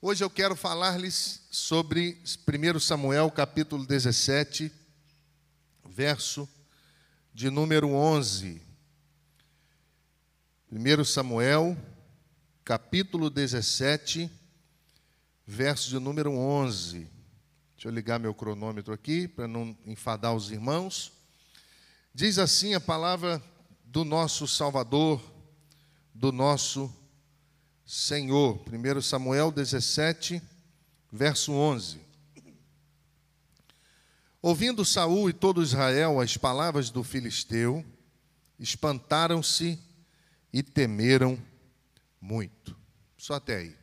Hoje eu quero falar-lhes sobre 1 Samuel, capítulo 17, verso de número 11. 1 Samuel, capítulo 17, verso de número 11. Deixa eu ligar meu cronômetro aqui para não enfadar os irmãos. Diz assim a palavra do nosso Salvador, do nosso Senhor. 1 Samuel 17, verso 11. Ouvindo Saul e todo Israel as palavras do filisteu, espantaram-se e temeram muito. Só até aí.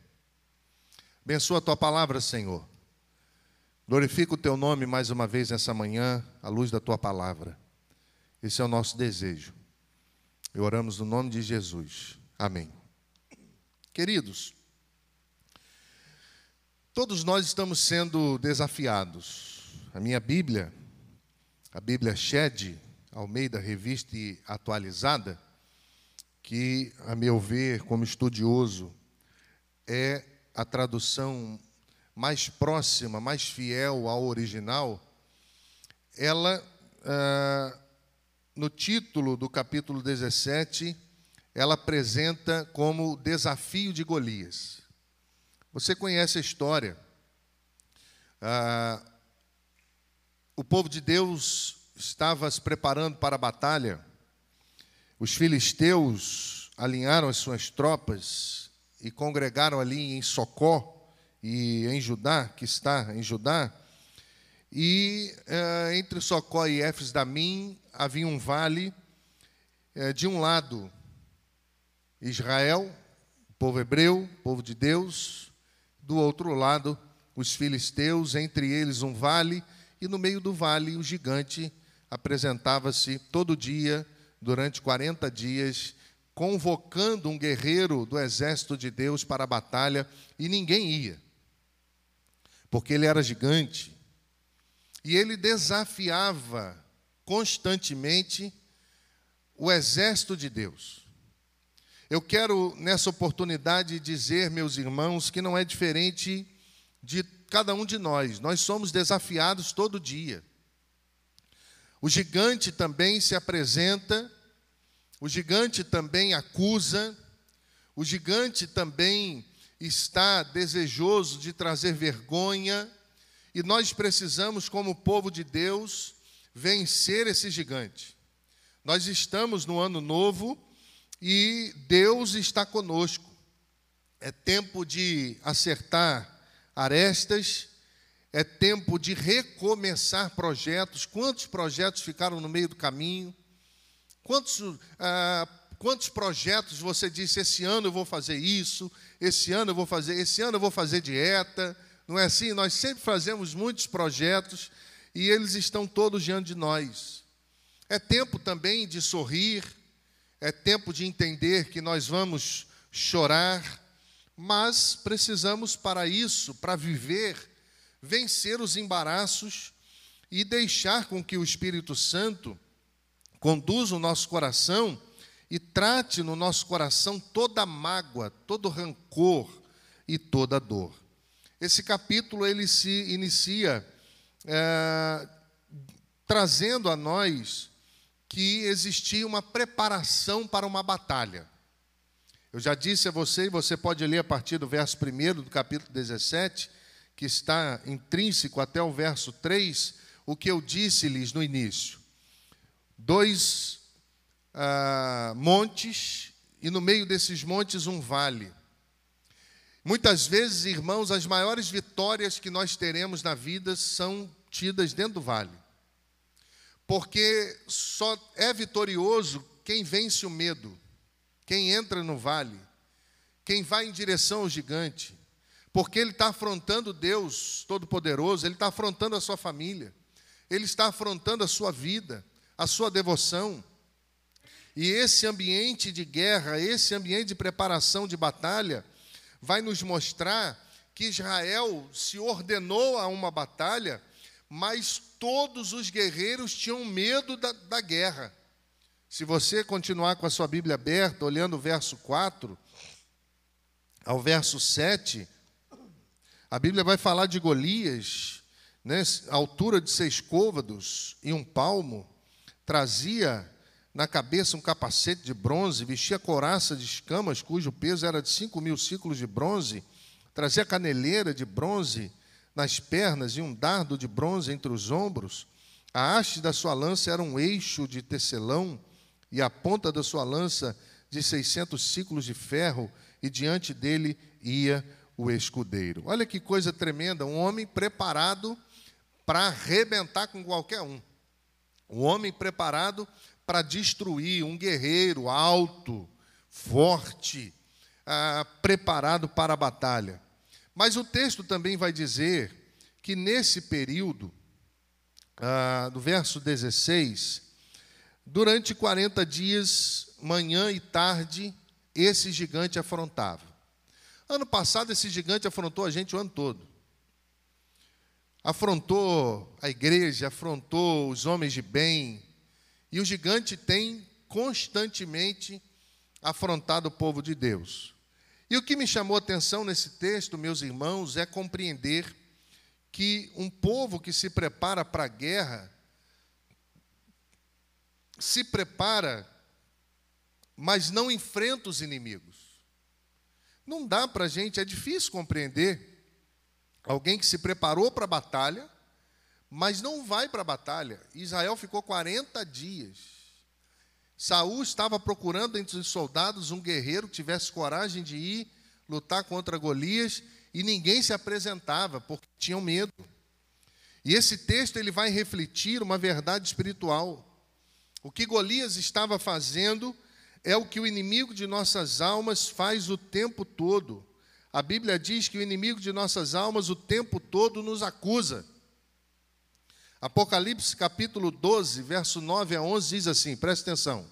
Abençoa a tua palavra, Senhor. Glorifica o teu nome mais uma vez nessa manhã, à luz da tua palavra. Esse é o nosso desejo. E oramos no nome de Jesus. Amém. Queridos, todos nós estamos sendo desafiados. A minha Bíblia, a Bíblia Shed, Almeida Revista e Atualizada, que, a meu ver, como estudioso, é a tradução mais próxima, mais fiel ao original, ela, ah, no título do capítulo 17, ela apresenta como desafio de Golias. Você conhece a história. Ah, o povo de Deus estava se preparando para a batalha. Os filisteus alinharam as suas tropas e congregaram ali em Socó e em Judá, que está em Judá. E eh, entre Socó e Éfes Damim havia um vale. Eh, de um lado Israel, povo hebreu, povo de Deus, do outro lado, os filisteus, entre eles um vale, e no meio do vale o gigante apresentava-se todo dia, durante 40 dias, convocando um guerreiro do exército de Deus para a batalha, e ninguém ia, porque ele era gigante. E ele desafiava constantemente o exército de Deus. Eu quero, nessa oportunidade, dizer, meus irmãos, que não é diferente de cada um de nós. Nós somos desafiados todo dia. O gigante também se apresenta, o gigante também acusa, o gigante também está desejoso de trazer vergonha, e nós precisamos, como povo de Deus, vencer esse gigante. Nós estamos no ano novo e Deus está conosco. É tempo de acertar arestas, é tempo de recomeçar projetos. Quantos projetos ficaram no meio do caminho? Quantos, ah, quantos projetos você disse: esse ano eu vou fazer isso, esse ano eu vou fazer, esse ano eu vou fazer dieta? Não é assim? Nós sempre fazemos muitos projetos e eles estão todos diante de nós. É tempo também de sorrir, é tempo de entender que nós vamos chorar, mas precisamos para isso, para viver, vencer os embaraços e deixar com que o Espírito Santo conduza o nosso coração e trate no nosso coração toda mágoa, todo rancor e toda dor. Esse capítulo ele se inicia é, trazendo a nós que existia uma preparação para uma batalha. Eu já disse a você, e você pode ler a partir do verso 1 do capítulo 17, que está intrínseco até o verso 3, o que eu disse-lhes no início. Dois ah, montes, e no meio desses montes um vale. Muitas vezes, irmãos, as maiores vitórias que nós teremos na vida são tidas dentro do vale. Porque só é vitorioso quem vence o medo, quem entra no vale, quem vai em direção ao gigante, porque ele está afrontando Deus Todo-Poderoso, ele está afrontando a sua família, ele está afrontando a sua vida, a sua devoção. E esse ambiente de guerra, esse ambiente de preparação de batalha, vai nos mostrar que Israel se ordenou a uma batalha mas todos os guerreiros tinham medo da, da guerra. Se você continuar com a sua Bíblia aberta, olhando o verso 4 ao verso 7, A Bíblia vai falar de Golias, né, altura de seis côvados e um palmo, trazia na cabeça um capacete de bronze, vestia coraça de escamas, cujo peso era de cinco mil ciclos de bronze, trazia caneleira de bronze nas pernas e um dardo de bronze entre os ombros. A haste da sua lança era um eixo de tecelão, e a ponta da sua lança de seiscentos ciclos de ferro, e diante dele ia o escudeiro. Olha que coisa tremenda, um homem preparado para arrebentar com qualquer um. Um homem preparado para destruir, um guerreiro alto, forte, ah, preparado para a batalha. Mas o texto também vai dizer que nesse período, ah, do verso 16, durante 40 dias, manhã e tarde, esse gigante afrontava. Ano passado, esse gigante afrontou a gente o ano todo. Afrontou a igreja, afrontou os homens de bem, e o gigante tem constantemente afrontado o povo de Deus. E o que me chamou a atenção nesse texto, meus irmãos, é compreender que um povo que se prepara para a guerra se prepara, mas não enfrenta os inimigos. Não dá para a gente, é difícil compreender alguém que se preparou para a batalha, mas não vai para a batalha. Israel ficou 40 dias. Saul estava procurando entre os soldados um guerreiro que tivesse coragem de ir lutar contra Golias e ninguém se apresentava porque tinham medo. E esse texto ele vai refletir uma verdade espiritual. O que Golias estava fazendo é o que o inimigo de nossas almas faz o tempo todo. A Bíblia diz que o inimigo de nossas almas o tempo todo nos acusa. Apocalipse capítulo 12, verso 9 a 11 diz assim: presta atenção.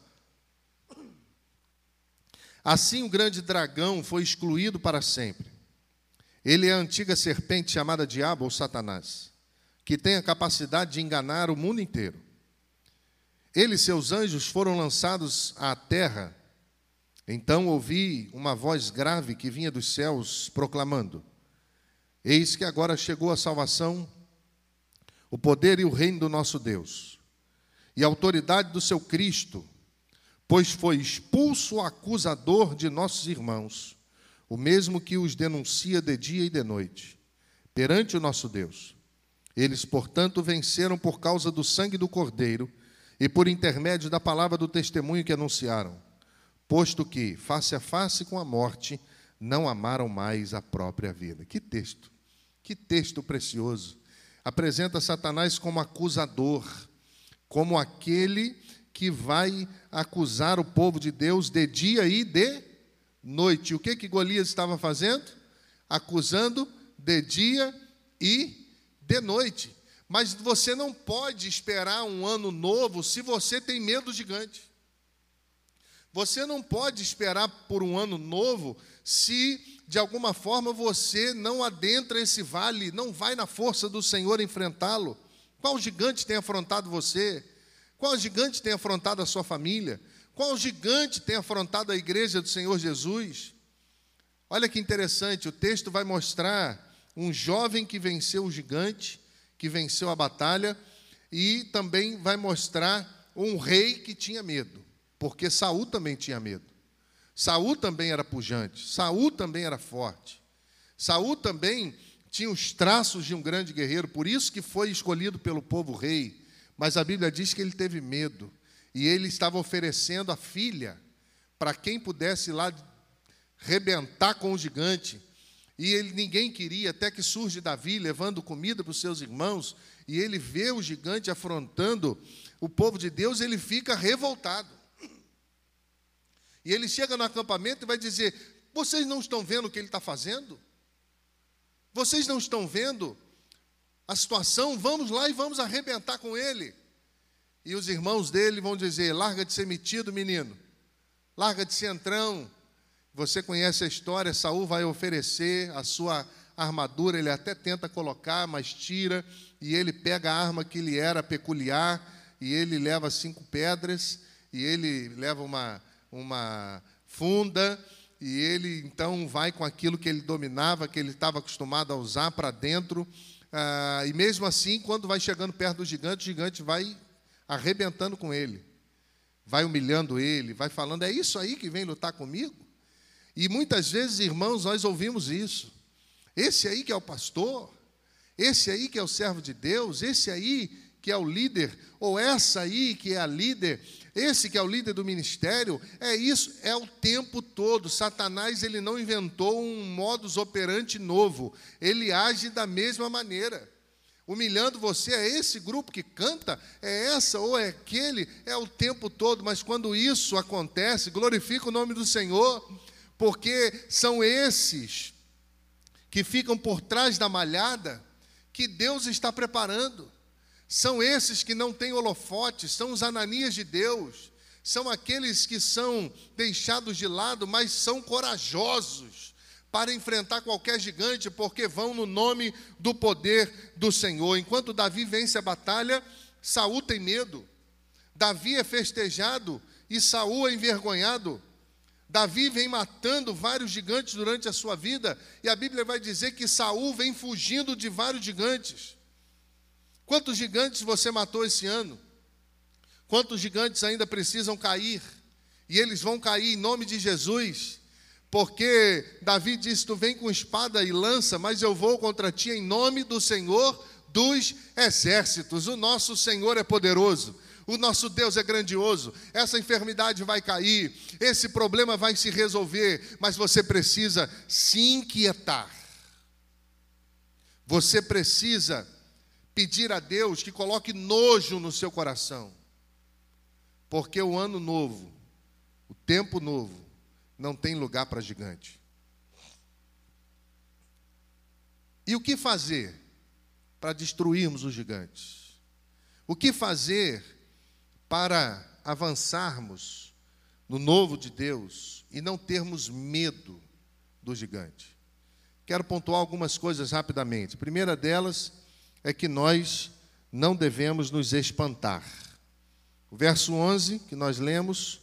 Assim o grande dragão foi excluído para sempre. Ele é a antiga serpente chamada Diabo ou Satanás, que tem a capacidade de enganar o mundo inteiro. Ele e seus anjos foram lançados à terra. Então ouvi uma voz grave que vinha dos céus proclamando: Eis que agora chegou a salvação o poder e o reino do nosso Deus, e a autoridade do seu Cristo, pois foi expulso o acusador de nossos irmãos, o mesmo que os denuncia de dia e de noite, perante o nosso Deus. Eles, portanto, venceram por causa do sangue do Cordeiro e por intermédio da palavra do testemunho que anunciaram, posto que, face a face com a morte, não amaram mais a própria vida. Que texto, que texto precioso apresenta Satanás como acusador, como aquele que vai acusar o povo de Deus de dia e de noite. O que que Golias estava fazendo? Acusando de dia e de noite. Mas você não pode esperar um ano novo se você tem medo gigante. Você não pode esperar por um ano novo se de alguma forma você não adentra esse vale, não vai na força do Senhor enfrentá-lo? Qual gigante tem afrontado você? Qual gigante tem afrontado a sua família? Qual gigante tem afrontado a igreja do Senhor Jesus? Olha que interessante, o texto vai mostrar um jovem que venceu o gigante, que venceu a batalha, e também vai mostrar um rei que tinha medo, porque Saul também tinha medo. Saul também era pujante, Saul também era forte. Saul também tinha os traços de um grande guerreiro, por isso que foi escolhido pelo povo rei. Mas a Bíblia diz que ele teve medo e ele estava oferecendo a filha para quem pudesse lá rebentar com o gigante. E ele ninguém queria, até que surge Davi levando comida para os seus irmãos, e ele vê o gigante afrontando o povo de Deus, ele fica revoltado. E ele chega no acampamento e vai dizer: Vocês não estão vendo o que ele está fazendo? Vocês não estão vendo a situação? Vamos lá e vamos arrebentar com ele. E os irmãos dele vão dizer: Larga de ser metido, menino. Larga de ser entrão. Você conhece a história, Saul vai oferecer a sua armadura, ele até tenta colocar, mas tira, e ele pega a arma que lhe era peculiar, e ele leva cinco pedras, e ele leva uma, uma funda e ele então vai com aquilo que ele dominava, que ele estava acostumado a usar para dentro. Ah, e mesmo assim, quando vai chegando perto do gigante, o gigante vai arrebentando com ele, vai humilhando ele, vai falando: É isso aí que vem lutar comigo? E muitas vezes, irmãos, nós ouvimos isso. Esse aí que é o pastor, esse aí que é o servo de Deus, esse aí que é o líder, ou essa aí que é a líder, esse que é o líder do ministério, é isso, é o tempo todo. Satanás ele não inventou um modus operandi novo. Ele age da mesma maneira. Humilhando você, é esse grupo que canta, é essa ou é aquele, é o tempo todo, mas quando isso acontece, glorifica o nome do Senhor, porque são esses que ficam por trás da malhada que Deus está preparando. São esses que não têm holofote, são os ananias de Deus, são aqueles que são deixados de lado, mas são corajosos para enfrentar qualquer gigante, porque vão no nome do poder do Senhor. Enquanto Davi vence a batalha, Saul tem medo. Davi é festejado e Saul é envergonhado. Davi vem matando vários gigantes durante a sua vida, e a Bíblia vai dizer que Saul vem fugindo de vários gigantes. Quantos gigantes você matou esse ano? Quantos gigantes ainda precisam cair? E eles vão cair em nome de Jesus, porque Davi disse: Tu vem com espada e lança, mas eu vou contra ti em nome do Senhor dos exércitos. O nosso Senhor é poderoso. O nosso Deus é grandioso. Essa enfermidade vai cair, esse problema vai se resolver, mas você precisa se inquietar. Você precisa pedir a Deus que coloque nojo no seu coração. Porque o ano novo, o tempo novo, não tem lugar para gigante. E o que fazer para destruirmos os gigantes? O que fazer para avançarmos no novo de Deus e não termos medo do gigante? Quero pontuar algumas coisas rapidamente. A primeira delas é que nós não devemos nos espantar. O verso 11 que nós lemos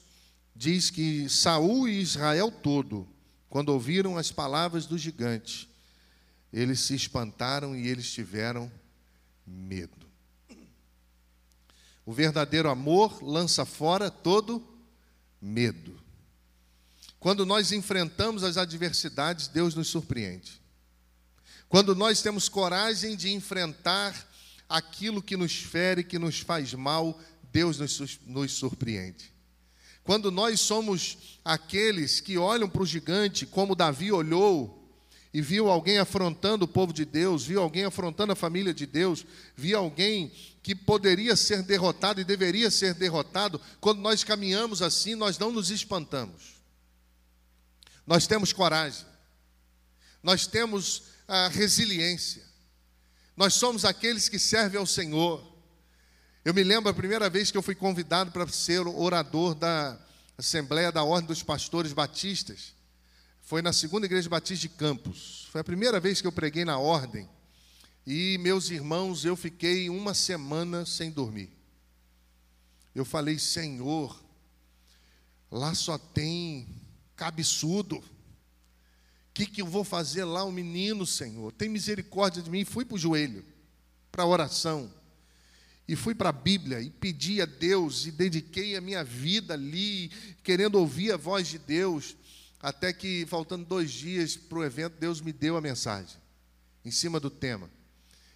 diz que Saul e Israel todo, quando ouviram as palavras do gigante, eles se espantaram e eles tiveram medo. O verdadeiro amor lança fora todo medo. Quando nós enfrentamos as adversidades, Deus nos surpreende. Quando nós temos coragem de enfrentar aquilo que nos fere, que nos faz mal, Deus nos, nos surpreende. Quando nós somos aqueles que olham para o gigante, como Davi olhou, e viu alguém afrontando o povo de Deus, viu alguém afrontando a família de Deus, viu alguém que poderia ser derrotado e deveria ser derrotado, quando nós caminhamos assim, nós não nos espantamos. Nós temos coragem, nós temos a resiliência. Nós somos aqueles que servem ao Senhor. Eu me lembro a primeira vez que eu fui convidado para ser orador da Assembleia da Ordem dos Pastores Batistas. Foi na segunda igreja batista de Campos. Foi a primeira vez que eu preguei na ordem. E meus irmãos, eu fiquei uma semana sem dormir. Eu falei, Senhor, lá só tem cabeçudo que, que eu vou fazer lá, o menino, Senhor? Tem misericórdia de mim. Fui para o joelho, para a oração. E fui para a Bíblia e pedi a Deus e dediquei a minha vida ali, querendo ouvir a voz de Deus. Até que, faltando dois dias para o evento, Deus me deu a mensagem, em cima do tema.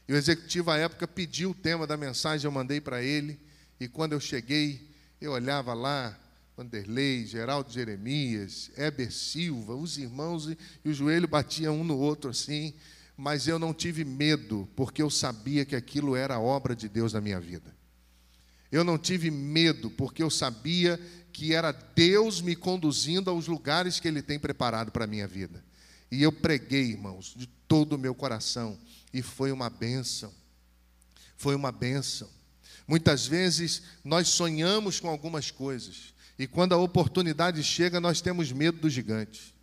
E o executivo, à época, pediu o tema da mensagem, eu mandei para ele. E quando eu cheguei, eu olhava lá, Vanderlei, Geraldo Jeremias, Heber Silva, os irmãos, e, o joelho batia um no outro assim, mas eu não tive medo, porque eu sabia que aquilo era a obra de Deus na minha vida. Eu não tive medo, porque eu sabia que era Deus me conduzindo aos lugares que Ele tem preparado para a minha vida. E eu preguei, irmãos, de todo o meu coração, e foi uma bênção. Foi uma bênção. Muitas vezes nós sonhamos com algumas coisas, e quando a oportunidade chega, nós temos medo do gigante.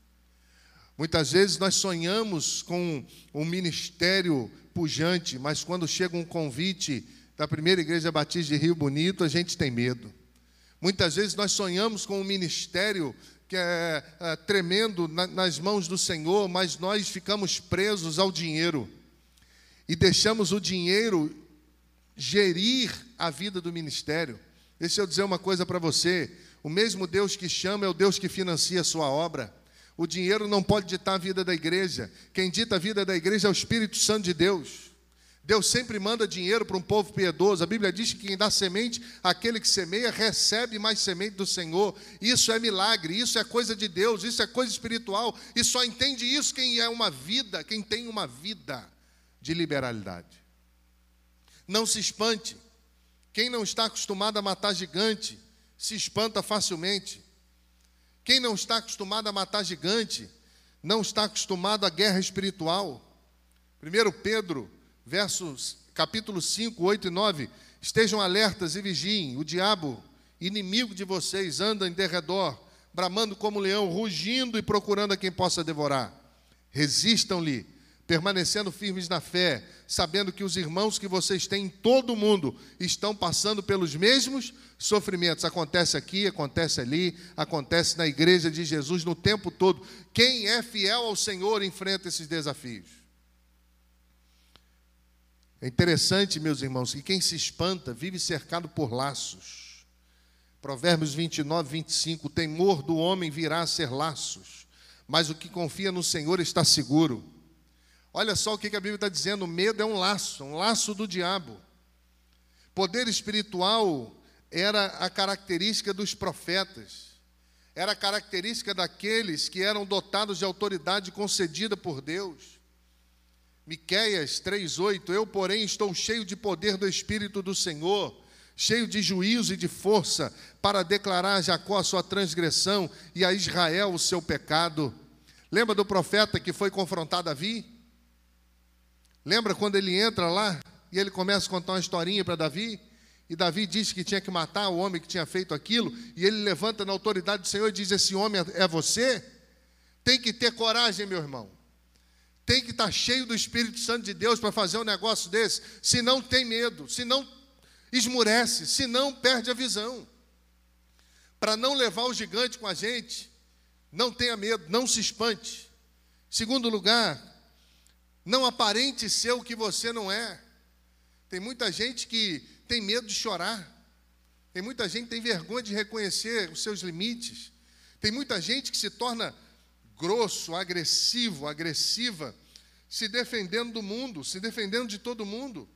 Muitas vezes nós sonhamos com um ministério pujante, mas quando chega um convite da primeira igreja batista de Rio Bonito, a gente tem medo. Muitas vezes nós sonhamos com um ministério que é, é tremendo na, nas mãos do Senhor, mas nós ficamos presos ao dinheiro e deixamos o dinheiro gerir a vida do ministério. Deixa eu dizer uma coisa para você: o mesmo Deus que chama é o Deus que financia a sua obra. O dinheiro não pode ditar a vida da igreja. Quem dita a vida da igreja é o Espírito Santo de Deus. Deus sempre manda dinheiro para um povo piedoso. A Bíblia diz que quem dá semente, aquele que semeia, recebe mais semente do Senhor. Isso é milagre, isso é coisa de Deus, isso é coisa espiritual. E só entende isso quem é uma vida, quem tem uma vida de liberalidade. Não se espante. Quem não está acostumado a matar gigante, se espanta facilmente. Quem não está acostumado a matar gigante, não está acostumado à guerra espiritual. 1 Pedro versos capítulo 5, 8 e 9, estejam alertas e vigiem, o diabo, inimigo de vocês, anda em derredor, bramando como leão, rugindo e procurando a quem possa devorar. Resistam-lhe, permanecendo firmes na fé, sabendo que os irmãos que vocês têm em todo o mundo estão passando pelos mesmos sofrimentos. Acontece aqui, acontece ali, acontece na igreja de Jesus no tempo todo. Quem é fiel ao Senhor enfrenta esses desafios. É interessante, meus irmãos, que quem se espanta vive cercado por laços. Provérbios 29, 25: O temor do homem virá a ser laços, mas o que confia no Senhor está seguro. Olha só o que a Bíblia está dizendo: o medo é um laço, um laço do diabo. Poder espiritual era a característica dos profetas, era a característica daqueles que eram dotados de autoridade concedida por Deus. Miqueias 3:8 Eu, porém, estou cheio de poder do espírito do Senhor, cheio de juízo e de força, para declarar a Jacó a sua transgressão e a Israel o seu pecado. Lembra do profeta que foi confrontado a Davi? Lembra quando ele entra lá e ele começa a contar uma historinha para Davi? E Davi disse que tinha que matar o homem que tinha feito aquilo, e ele levanta na autoridade do Senhor e diz: Esse homem é você? Tem que ter coragem, meu irmão tem que estar cheio do Espírito Santo de Deus para fazer um negócio desse, se não tem medo, se não esmurece, se não perde a visão. Para não levar o gigante com a gente, não tenha medo, não se espante. Segundo lugar, não aparente ser o que você não é. Tem muita gente que tem medo de chorar. Tem muita gente que tem vergonha de reconhecer os seus limites. Tem muita gente que se torna grosso, agressivo, agressiva, se defendendo do mundo, se defendendo de todo mundo,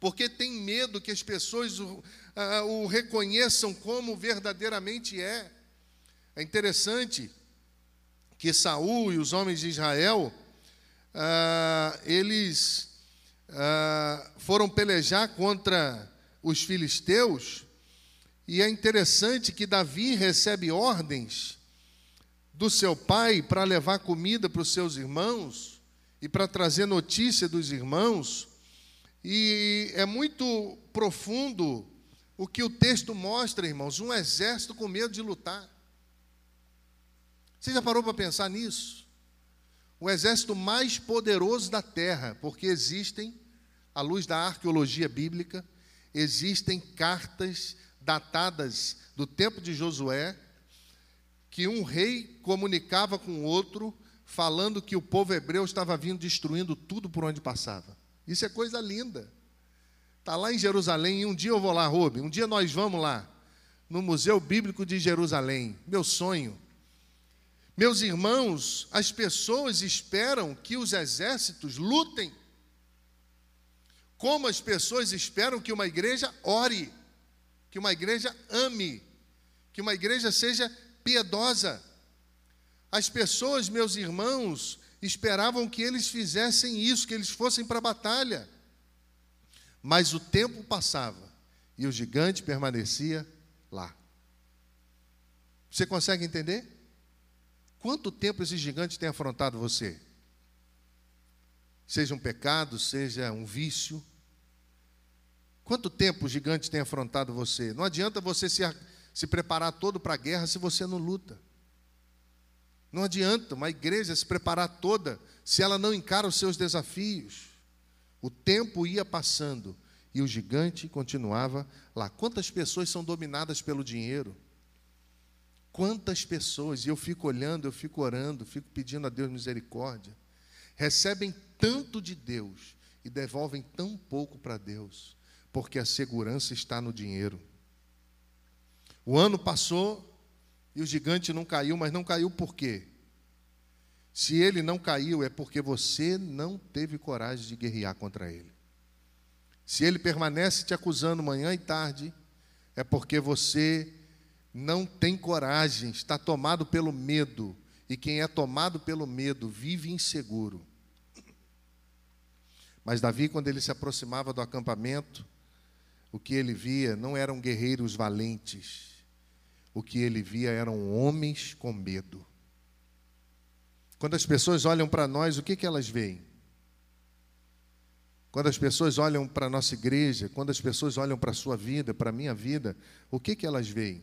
porque tem medo que as pessoas o, o reconheçam como verdadeiramente é. É interessante que Saul e os homens de Israel, uh, eles uh, foram pelejar contra os filisteus, e é interessante que Davi recebe ordens do seu pai para levar comida para os seus irmãos, e para trazer notícia dos irmãos. E é muito profundo o que o texto mostra, irmãos: um exército com medo de lutar. Você já parou para pensar nisso? O exército mais poderoso da terra, porque existem, à luz da arqueologia bíblica, existem cartas datadas do tempo de Josué, que um rei comunicava com outro falando que o povo hebreu estava vindo destruindo tudo por onde passava. Isso é coisa linda. Está lá em Jerusalém, e um dia eu vou lá, Rubem, um dia nós vamos lá, no Museu Bíblico de Jerusalém. Meu sonho. Meus irmãos, as pessoas esperam que os exércitos lutem, como as pessoas esperam que uma igreja ore, que uma igreja ame, que uma igreja seja piedosa. As pessoas, meus irmãos, esperavam que eles fizessem isso, que eles fossem para a batalha. Mas o tempo passava e o gigante permanecia lá. Você consegue entender? Quanto tempo esse gigante tem afrontado você? Seja um pecado, seja um vício. Quanto tempo o gigante tem afrontado você? Não adianta você se, se preparar todo para a guerra se você não luta. Não adianta uma igreja se preparar toda se ela não encara os seus desafios. O tempo ia passando e o gigante continuava lá. Quantas pessoas são dominadas pelo dinheiro? Quantas pessoas, e eu fico olhando, eu fico orando, fico pedindo a Deus misericórdia, recebem tanto de Deus e devolvem tão pouco para Deus, porque a segurança está no dinheiro. O ano passou e o gigante não caiu, mas não caiu por quê? Se ele não caiu, é porque você não teve coragem de guerrear contra ele. Se ele permanece te acusando manhã e tarde, é porque você não tem coragem, está tomado pelo medo. E quem é tomado pelo medo vive inseguro. Mas Davi, quando ele se aproximava do acampamento, o que ele via não eram guerreiros valentes, o que ele via eram homens com medo. Quando as pessoas olham para nós, o que, que elas veem? Quando as pessoas olham para a nossa igreja, quando as pessoas olham para a sua vida, para a minha vida, o que, que elas veem?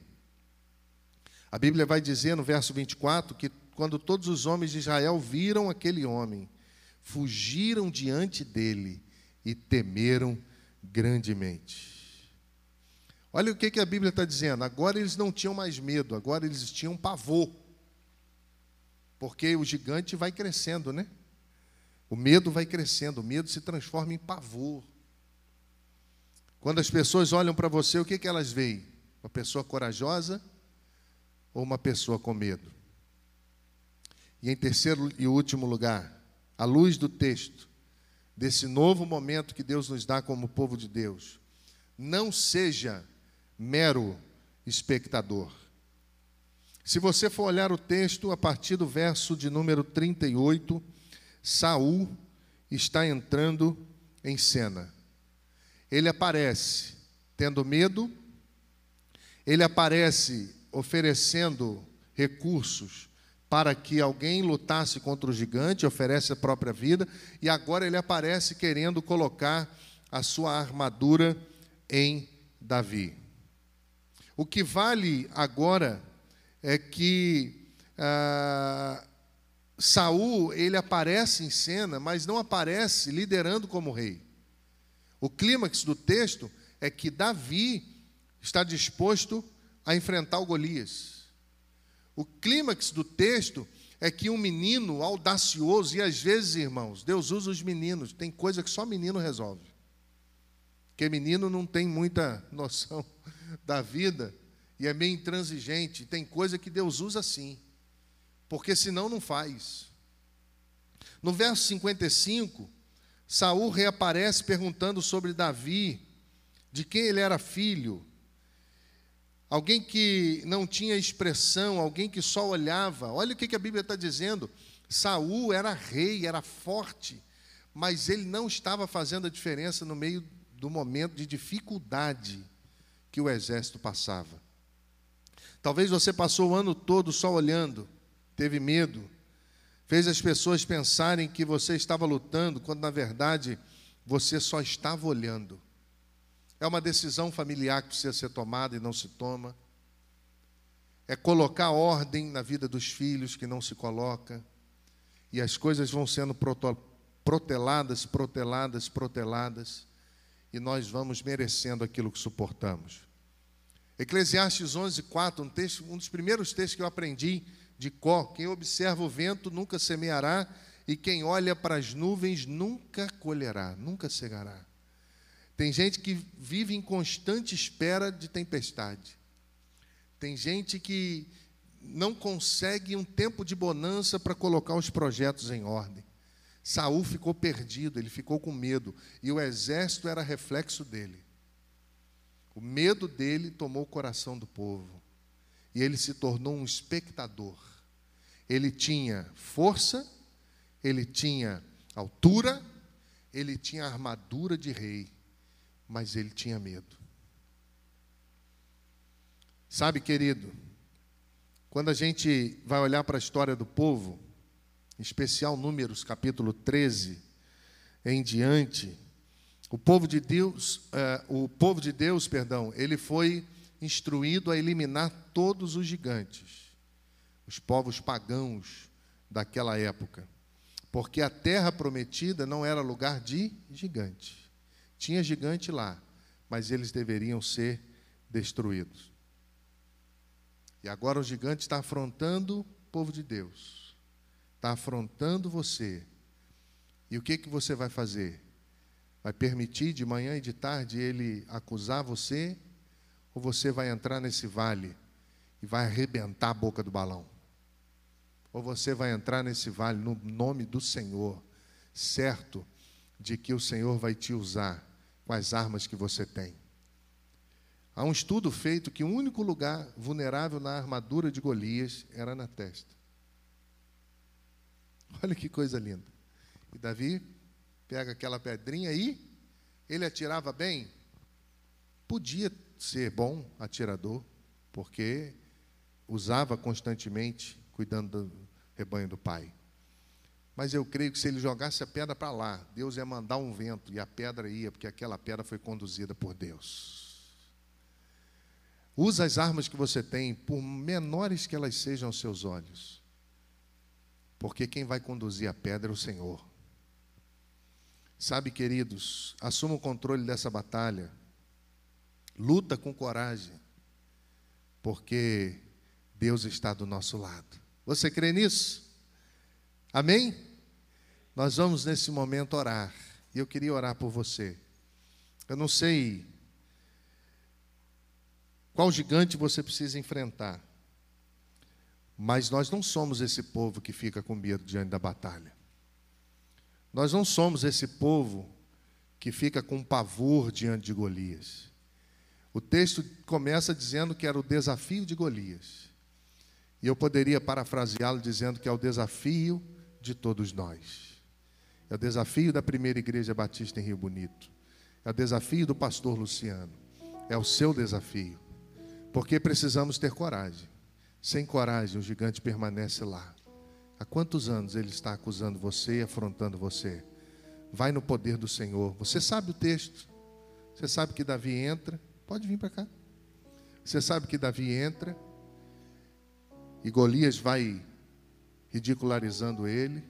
A Bíblia vai dizer no verso 24 que quando todos os homens de Israel viram aquele homem, fugiram diante dele e temeram grandemente. Olha o que, que a Bíblia está dizendo. Agora eles não tinham mais medo, agora eles tinham pavor. Porque o gigante vai crescendo, né? O medo vai crescendo, o medo se transforma em pavor. Quando as pessoas olham para você, o que, que elas veem? Uma pessoa corajosa ou uma pessoa com medo? E em terceiro e último lugar, à luz do texto, desse novo momento que Deus nos dá como povo de Deus, não seja mero espectador. Se você for olhar o texto a partir do verso de número 38, Saul está entrando em cena. Ele aparece tendo medo, ele aparece oferecendo recursos para que alguém lutasse contra o gigante, oferece a própria vida, e agora ele aparece querendo colocar a sua armadura em Davi. O que vale agora é que ah, Saul, ele aparece em cena, mas não aparece liderando como rei. O clímax do texto é que Davi está disposto a enfrentar o Golias. O clímax do texto é que um menino audacioso, e às vezes, irmãos, Deus usa os meninos, tem coisa que só menino resolve. Porque menino não tem muita noção da vida e é meio intransigente, tem coisa que Deus usa assim porque senão não faz. No verso 55, Saul reaparece perguntando sobre Davi, de quem ele era filho. Alguém que não tinha expressão, alguém que só olhava. Olha o que a Bíblia está dizendo. Saul era rei, era forte, mas ele não estava fazendo a diferença no meio do momento de dificuldade que o exército passava. Talvez você passou o ano todo só olhando teve medo, fez as pessoas pensarem que você estava lutando, quando na verdade você só estava olhando. É uma decisão familiar que precisa ser tomada e não se toma. É colocar ordem na vida dos filhos que não se coloca. E as coisas vão sendo proteladas, proteladas, proteladas. E nós vamos merecendo aquilo que suportamos. Eclesiastes 11, 4, um, texto, um dos primeiros textos que eu aprendi de Có: quem observa o vento nunca semeará, e quem olha para as nuvens nunca colherá, nunca cegará. Tem gente que vive em constante espera de tempestade. Tem gente que não consegue um tempo de bonança para colocar os projetos em ordem. Saul ficou perdido, ele ficou com medo, e o exército era reflexo dele. O medo dele tomou o coração do povo, e ele se tornou um espectador. Ele tinha força, ele tinha altura, ele tinha armadura de rei, mas ele tinha medo. Sabe, querido, quando a gente vai olhar para a história do povo, em especial Números capítulo 13 em diante, o povo de Deus, eh, o povo de Deus, perdão, ele foi instruído a eliminar todos os gigantes os povos pagãos daquela época. Porque a terra prometida não era lugar de gigante. Tinha gigante lá, mas eles deveriam ser destruídos. E agora o gigante está afrontando o povo de Deus. Está afrontando você. E o que, que você vai fazer? Vai permitir de manhã e de tarde ele acusar você? Ou você vai entrar nesse vale e vai arrebentar a boca do balão? Ou você vai entrar nesse vale no nome do Senhor, certo de que o Senhor vai te usar com as armas que você tem? Há um estudo feito que o único lugar vulnerável na armadura de Golias era na testa. Olha que coisa linda. E Davi pega aquela pedrinha aí, ele atirava bem? Podia ser bom atirador, porque usava constantemente cuidando do rebanho do pai. Mas eu creio que se ele jogasse a pedra para lá, Deus ia mandar um vento e a pedra ia, porque aquela pedra foi conduzida por Deus. Usa as armas que você tem, por menores que elas sejam aos seus olhos, porque quem vai conduzir a pedra é o Senhor. Sabe, queridos, assuma o controle dessa batalha, luta com coragem, porque Deus está do nosso lado. Você crê nisso? Amém? Nós vamos nesse momento orar. E eu queria orar por você. Eu não sei qual gigante você precisa enfrentar. Mas nós não somos esse povo que fica com medo diante da batalha. Nós não somos esse povo que fica com pavor diante de Golias. O texto começa dizendo que era o desafio de Golias. E eu poderia parafraseá-lo dizendo que é o desafio de todos nós. É o desafio da primeira igreja batista em Rio Bonito. É o desafio do pastor Luciano. É o seu desafio. Porque precisamos ter coragem. Sem coragem, o gigante permanece lá. Há quantos anos ele está acusando você e afrontando você? Vai no poder do Senhor. Você sabe o texto. Você sabe que Davi entra. Pode vir para cá. Você sabe que Davi entra e Golias vai ridicularizando ele.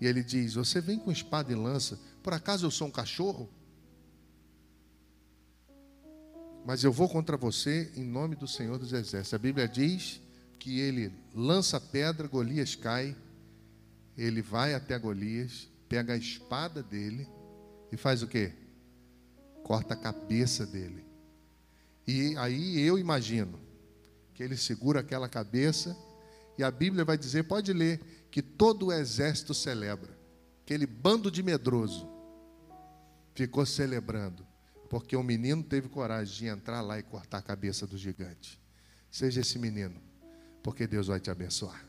E ele diz: Você vem com espada e lança, por acaso eu sou um cachorro? Mas eu vou contra você em nome do Senhor dos Exércitos. A Bíblia diz que ele lança pedra, Golias cai. Ele vai até Golias, pega a espada dele e faz o quê? Corta a cabeça dele. E aí eu imagino que ele segura aquela cabeça, e a Bíblia vai dizer, pode ler, que todo o exército celebra. Aquele bando de medroso ficou celebrando, porque o menino teve coragem de entrar lá e cortar a cabeça do gigante. Seja esse menino, porque Deus vai te abençoar.